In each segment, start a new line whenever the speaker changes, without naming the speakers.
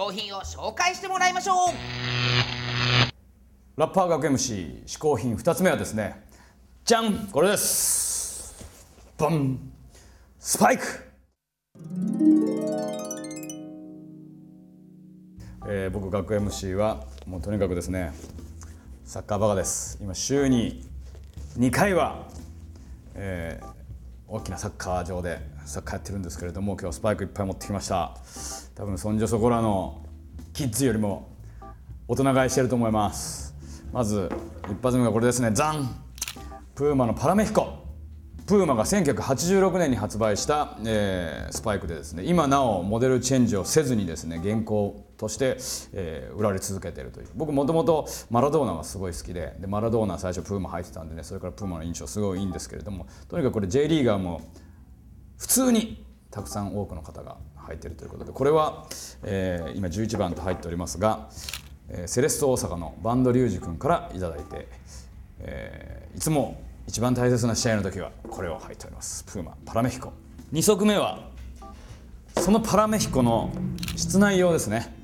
行品を紹介してもらいましょう。
ラッパー学 MC 嗜好品2つ目はですねじゃんこれです。バン。スパイク。えー、僕学 MC はもうとにかくですねサッカーバカです。今週に2回は、えー、大きなサッカー場でサッカーやってるんですけれども今日はスパイクいっぱい持ってきました。多分そんじょそこらのキッズよりも大人買いしてると思います。まず一発目がこれですね。ザン！プーマのパラメヒコ。プーマが1986年に発売した、えー、スパイクでですね。今なおモデルチェンジをせずにですね現行として、えー、売られ続けているという。僕もともとマラドーナがすごい好きででマラドーナ最初プーマ入ってたんでねそれからプーマの印象すごいいいんですけれどもとにかくこれ J リーガーも普通にたくさん多くの方が入っているということでこれは、えー、今11番と入っておりますが、えー、セレッソ大阪のバンドリュウジ君から頂いて、えー、いつも一番大切な試合の時はこれを履いております。プーマパラメヒコ。2足目はそのパラメヒコの室内用ですね。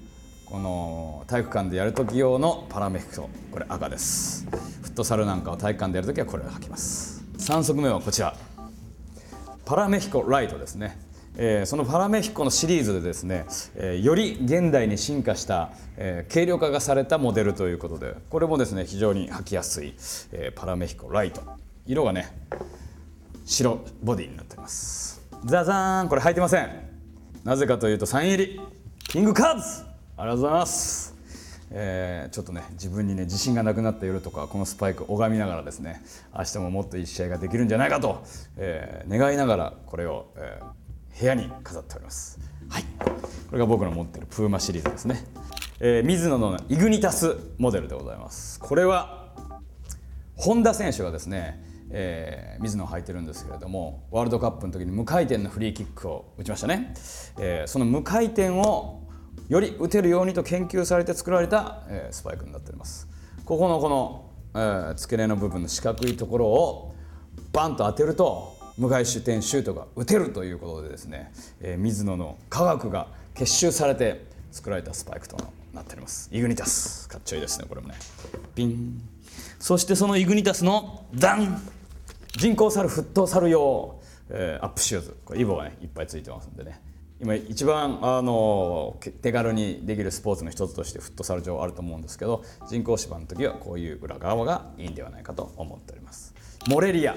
この体育館でやる時用のパラメヒコ。これ赤です。フットサルなんかを体育館でやる時はこれを履きます。3足目はこちら。パラメヒコライトですね。えー、そのパラメヒコのシリーズでですね、えー、より現代に進化した、えー、軽量化がされたモデルということでこれもですね非常に履きやすい、え、パラメヒコライト。色がね白ボディになってます。ザザーンこれ履いてません。なぜかというとサイン入り。キングカーズ！ありがとうございます。えー、ちょっとね自分にね自信がなくなった夜とかこのスパイク拝みながらですね明日ももっといい試合ができるんじゃないかと、えー、願いながらこれを、えー、部屋に飾っております。はい。これが僕の持ってるプーマシリーズですね、えー、水野のイグニタスモデルでございます。これは本田選手がですねえー、水野を履いてるんですけれどもワールドカップの時に無回転のフリーキックを打ちましたね、えー、その無回転をより打てるようにと研究されて作られた、えー、スパイクになっております。ここのこの、えー、付け根の部分の四角いところをバンと当てると無返し点シュートが打てるということでですね、えー、水野の科学が結集されて作られたスパイクとなっております。イグニタス。かっちょいいですねこれもね。ピン。そしてそのイグニタスのダン人工猿沸騰猿用、えー、アップシューズこれイボがねいっぱいついてますんでね。今一番あの手軽にできるスポーツの一つとしてフットサル場あると思うんですけど人工芝の時はこういう裏側がいいんではないかと思っております。モレリア、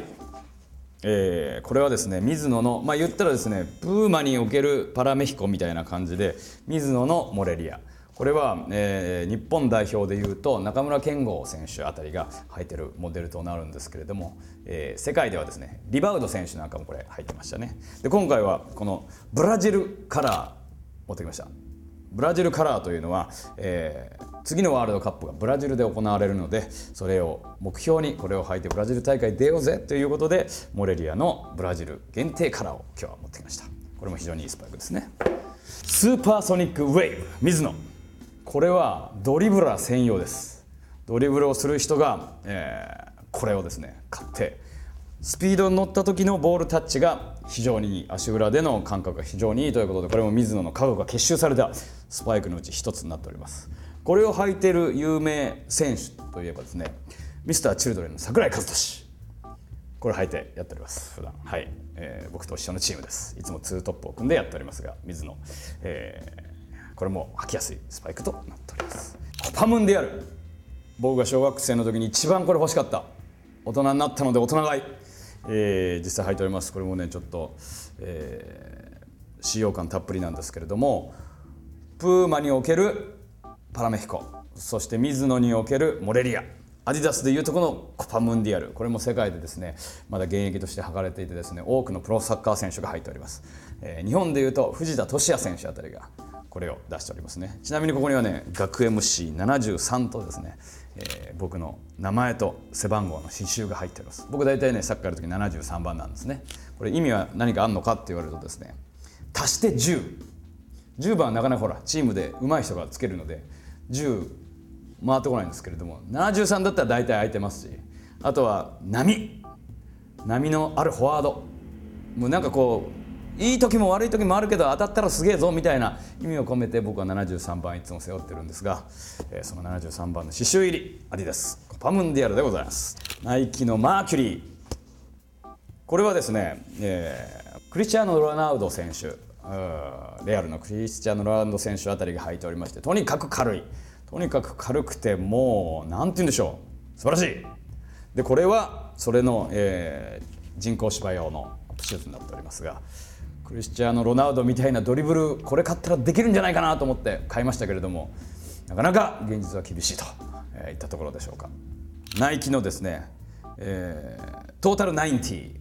えー、これはですね水野のまあ言ったらですねプーマにおけるパラメヒコみたいな感じで水野のモレリア。これは、えー、日本代表でいうと中村健吾選手あたりが履いてるモデルとなるんですけれども、えー、世界ではですねリバウド選手なんかもこれ履いてましたね。で今回はこのブラジルカラー持ってきました。ブラジルカラーというのは、えー、次のワールドカップがブラジルで行われるのでそれを目標にこれを履いてブラジル大会出ようぜということでモレリアのブラジル限定カラーを今日は持ってきました。これも非常にいいスパイクですね。スーパーソニックウェーブミズノ。これはドリブラー専用です。ドリブルをする人が、えー、これをですね買ってスピードに乗った時のボールタッチが非常にいい足裏での感覚が非常にいいということでこれもミズノの科学が結集されたスパイクのうち一つになっております。これを履いてる有名選手といえばですねミスターチルドレンの櫻井和寿。これ履いてやっております普段。はい、えー、僕と一緒のチームです。いつもツートップを組んでやっておりますが水野、えーこれも履きやすいスパイクとなっております。コパムンである。僕が小学生の時に一番これ欲しかった。大人になったので大人買い、えー、実際履いております。これもねちょっと、えー、使用感たっぷりなんですけれども。プーマにおけるパラメヒコ。そしてミズノにおけるモレリア。アディダスでいうとこのコパムンディアルこれも世界でですねまだ現役として履かれていてですね多くのプロサッカー選手が入っております、えー、日本でいうと藤田俊也選手あたりがこれを出しておりますね。ちなみにここにはね学 MC73 とですね、えー、僕の名前と背番号の刺繍が入っております。僕大体ねサッカーやる時73番なんですね。これ意味は何かあるのかって言われるとですね足して10 10番はなかなかほらチームで上手い人がつけるので10回ってこないんですけれども73だったら大体空いてますしあとは波。波のあるフォワード。もうなんかこういい時も悪い時もあるけど当たったらすげえぞみたいな意味を込めて僕は73番いつも背負ってるんですが、えーその73番の刺繍入りアディダスコパムンディアルでございます。ナイキのマーキュリー。これはですね、えークリスチャーノ・ロナウド選手。レアルのクリスチャーノ・ロナウド選手あたりが履いておりましてとにかく軽い。とにかく軽くてもうなんて言うんでしょう。素晴らしい。でこれはそれの、えー人工芝用のシューズになっておりますがクリスチャーノ・ロナウドみたいなドリブルこれ買ったらできるんじゃないかなと思って買いましたけれどもなかなか現実は厳しいと、えーいったところでしょうか。ナイキのですね、えートータル90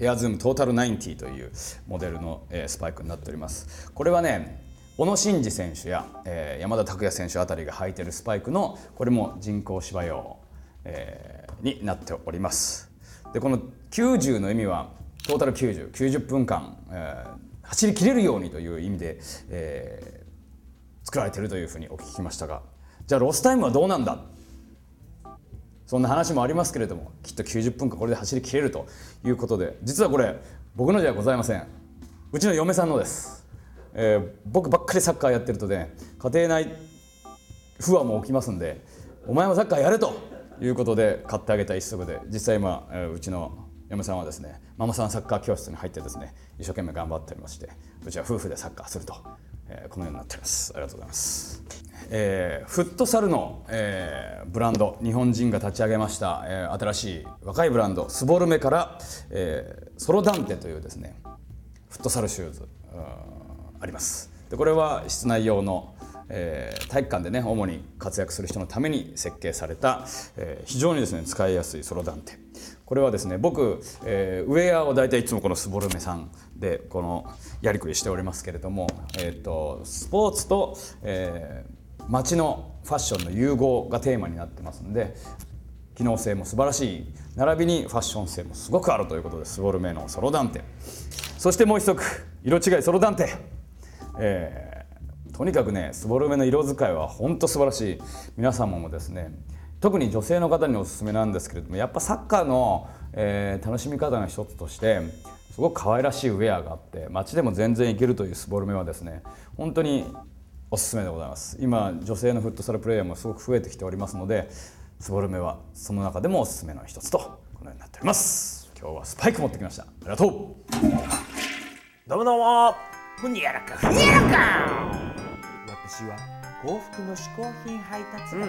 エアズームトータル90というモデルの、えースパイクになっております。これはね小野伸二選手や、えー山田拓也選手あたりが履いてるスパイクのこれも人工芝用、えーになっております。でこの90の意味はトータル9090分間、えー走りきれるようにという意味で、えー作られているというふうにお聞きしましたがじゃあロスタイムはどうなんだ？そんな話もありますけれどもきっと90分間これで走りきれるということで実はこれ僕のじゃございません。うちの嫁さんのです、えー僕ばっかりサッカーやってるとね家庭内不和も起きますんでお前もサッカーやれということで買ってあげた一足で実際今、えーうちの嫁さんはですねママさんサッカー教室に入ってですね一生懸命頑張っておりましてうちは夫婦でサッカーすると、えーこのようになっております。ありがとうございます、えーフットサルの、えーブランド日本人が立ち上げました、えー新しい若いブランドスボルメから、えーソロダンテというですねフットサルシューズうんあります。でこれは室内用の、えー体育館でね主に活躍する人のために設計された、えー非常にですね使いやすいソロダンテ。これはですね僕、えーウェアを大体いつもこのスボルメさんでこのやりくりしておりますけれども、えー、とスポーツと、えー街のファッションの融合がテーマになってますんで機能性も素晴らしい。並びにファッション性もすごくあるということでスボルメのソロダンテ。そしてもう一足色違いソロダンテ、えーとにかくねスボルメの色使いは本当素晴らしい。皆様もですね特に女性の方におすすめなんですけれどもやっぱサッカーの、えー楽しみ方の一つとしてすごく可愛らしいウェアがあって街でも全然いけるというスボルメはですね本当におすすめでございます。今女性のフットサルプレーヤーもすごく増えてきておりますのでスボルメはその中でもおすすめの一つとこのようになっております。今日はスパイク持ってきました。ありがとう。
どうもどうも。
ふにゃらか。ふにゃらか。
私は幸福の嗜好品配達係、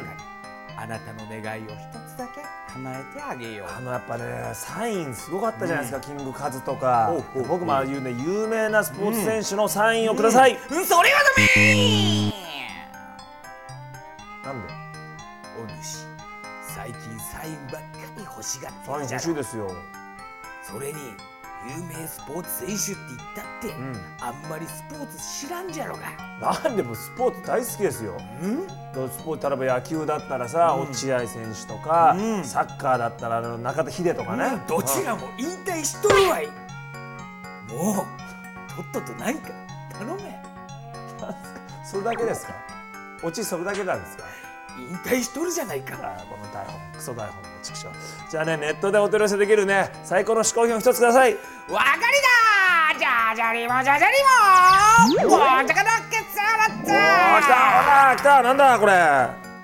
あなたの願いを一つだけ叶えてあげよう。
あのやっぱねサインすごかったじゃないですか、キングカズとか。僕もああいう。ね有名なスポーツ選手のサインをください、
うん。それはダメ
なんで？
お主最近サインばっかり欲しがって
サイン
るじゃろ。
欲しいですよ。
それに有名スポーツ選手って言ったって、
ん。
あんまりスポーツ知らんじゃろが
なんでもスポーツ大好きですよ。
うん？
スポーツ例えば野球だったらさ、落合選手とか、
うん。
サッカーだったら中田秀とかね、
どちらも引退しとるわい。もうとっとと何か。頼め。
それだけですか？オチそれだけなんですか？
引退しとるじゃないか。
この台本クソ台本の畜生じゃあねネットでお取り寄せできるね最高の嗜好品を一つください。
わかりだ！じゃじゃりもじゃじゃりももうじゃかだけつら
おー来た！
っ
ほら来た！なんだこれ？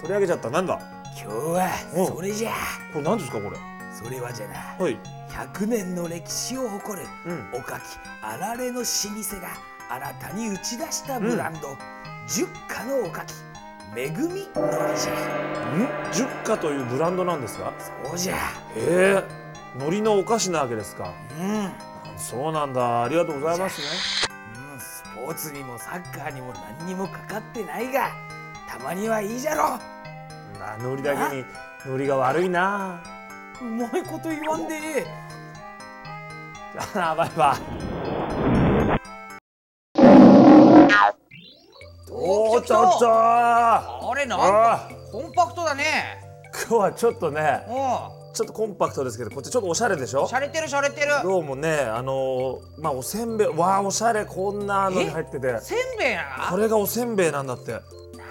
取り上げちゃった。なんだ？
今日は
う。ん
それじゃ。
これ何ですかこれ？
それはじゃな
はい。
100年の歴史を誇る
うん。
おかきあられの老舗が新たに打ち出したブランド、十花のおかきめぐみ？のりじゃ
ん十花というブランドなんですか？
そうじゃ。
へえ海苔のお菓子なわけですか。
うん、
そうなんだ。ありがとうございますね。
うん、スポーツにもサッカーにも何にもかかってないがたまにはいいじゃろ。
な海苔だけに海苔が悪いな。
うまいこと言わんで
じゃあバイバイおーちょっと。
あれなん
あ
かコンパクトだね。
今日はちょっとね
う
ちょっとコンパクトですけどこっちちょっとおしゃれでしょ？
んしゃれてるしゃれてる。
どうもねあのーまあおせんべいわあおしゃれこんなのに入ってて。
せんべいな
これがおせんべいなんだって。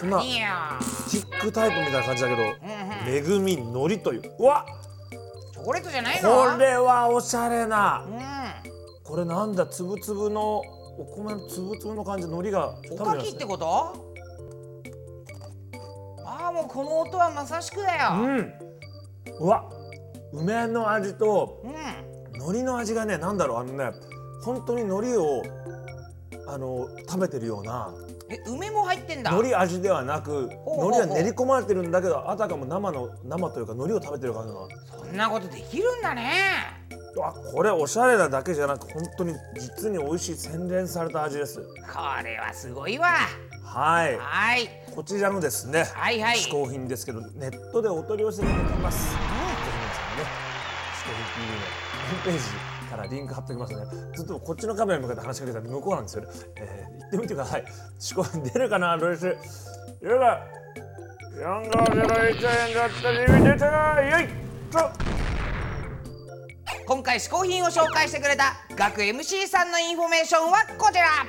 こんなスティックタイプみたいな感じだけど
うんうん。
めぐみ海苔という。うわ
チョコレートじゃないの？
これはおしゃれな。
うん。
これなんだ？つぶつぶのお米のつぶつぶの感じ海苔が
おかきってこと？もうこの音はまさしくだよ。
うん。うわ。梅の味と
うん。
海苔の味がねなんだろうあのね本当に海苔をあの食べてるような
え梅も入ってんだ。
海苔味ではなく海苔は練り込まれてるんだけどあたかも生の生というか海苔を食べてる感じの
そんなことできるんだね。
あこれおしゃれなだけじゃなく本当に実に美味しい洗練された味です。
これはすごいわ
はい。
はい。
こちらのですね、
はいはい。
嗜好品ですけどネットでお取り寄せができます、ぜひ皆さんね。嗜好品 TV のホームページからリンク貼っておきますのでずっとこっちのカメラに向かって話しかけたら向こうなんですよね、えー、行ってみてください。嗜好品出るかなどうして出るか4号01円だったら指出たなよいと。
今回試行品を紹介してくれた学 MC さんのインフォメーションはこちら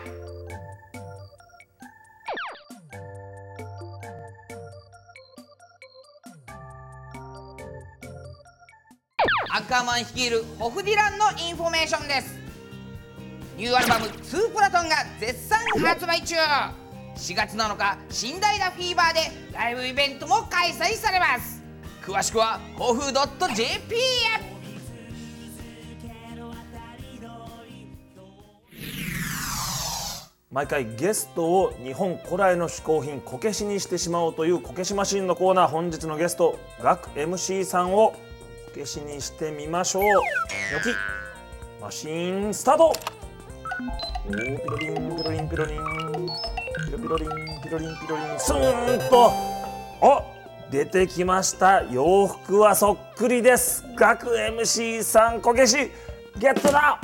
アッカーマン率いるホフディランのインフォメーションです。ニューアルバム「ツープラトン」が絶賛発売中。4月7日新代田 FEVER でライブイベントも開催されます。詳しくはホフ .jp へ。
毎回ゲストを日本古来の嗜好品こけしにしてしまおうというこけしマシンのコーナー。本日のゲストガク MC さんを消しにしてみましょうニョキマシンスタート。おーピロリンピロリンピロリンピロピロリンピロリンピロリンスーンとお出てきました洋服はそっくりですガク MC さんこけしゲットだ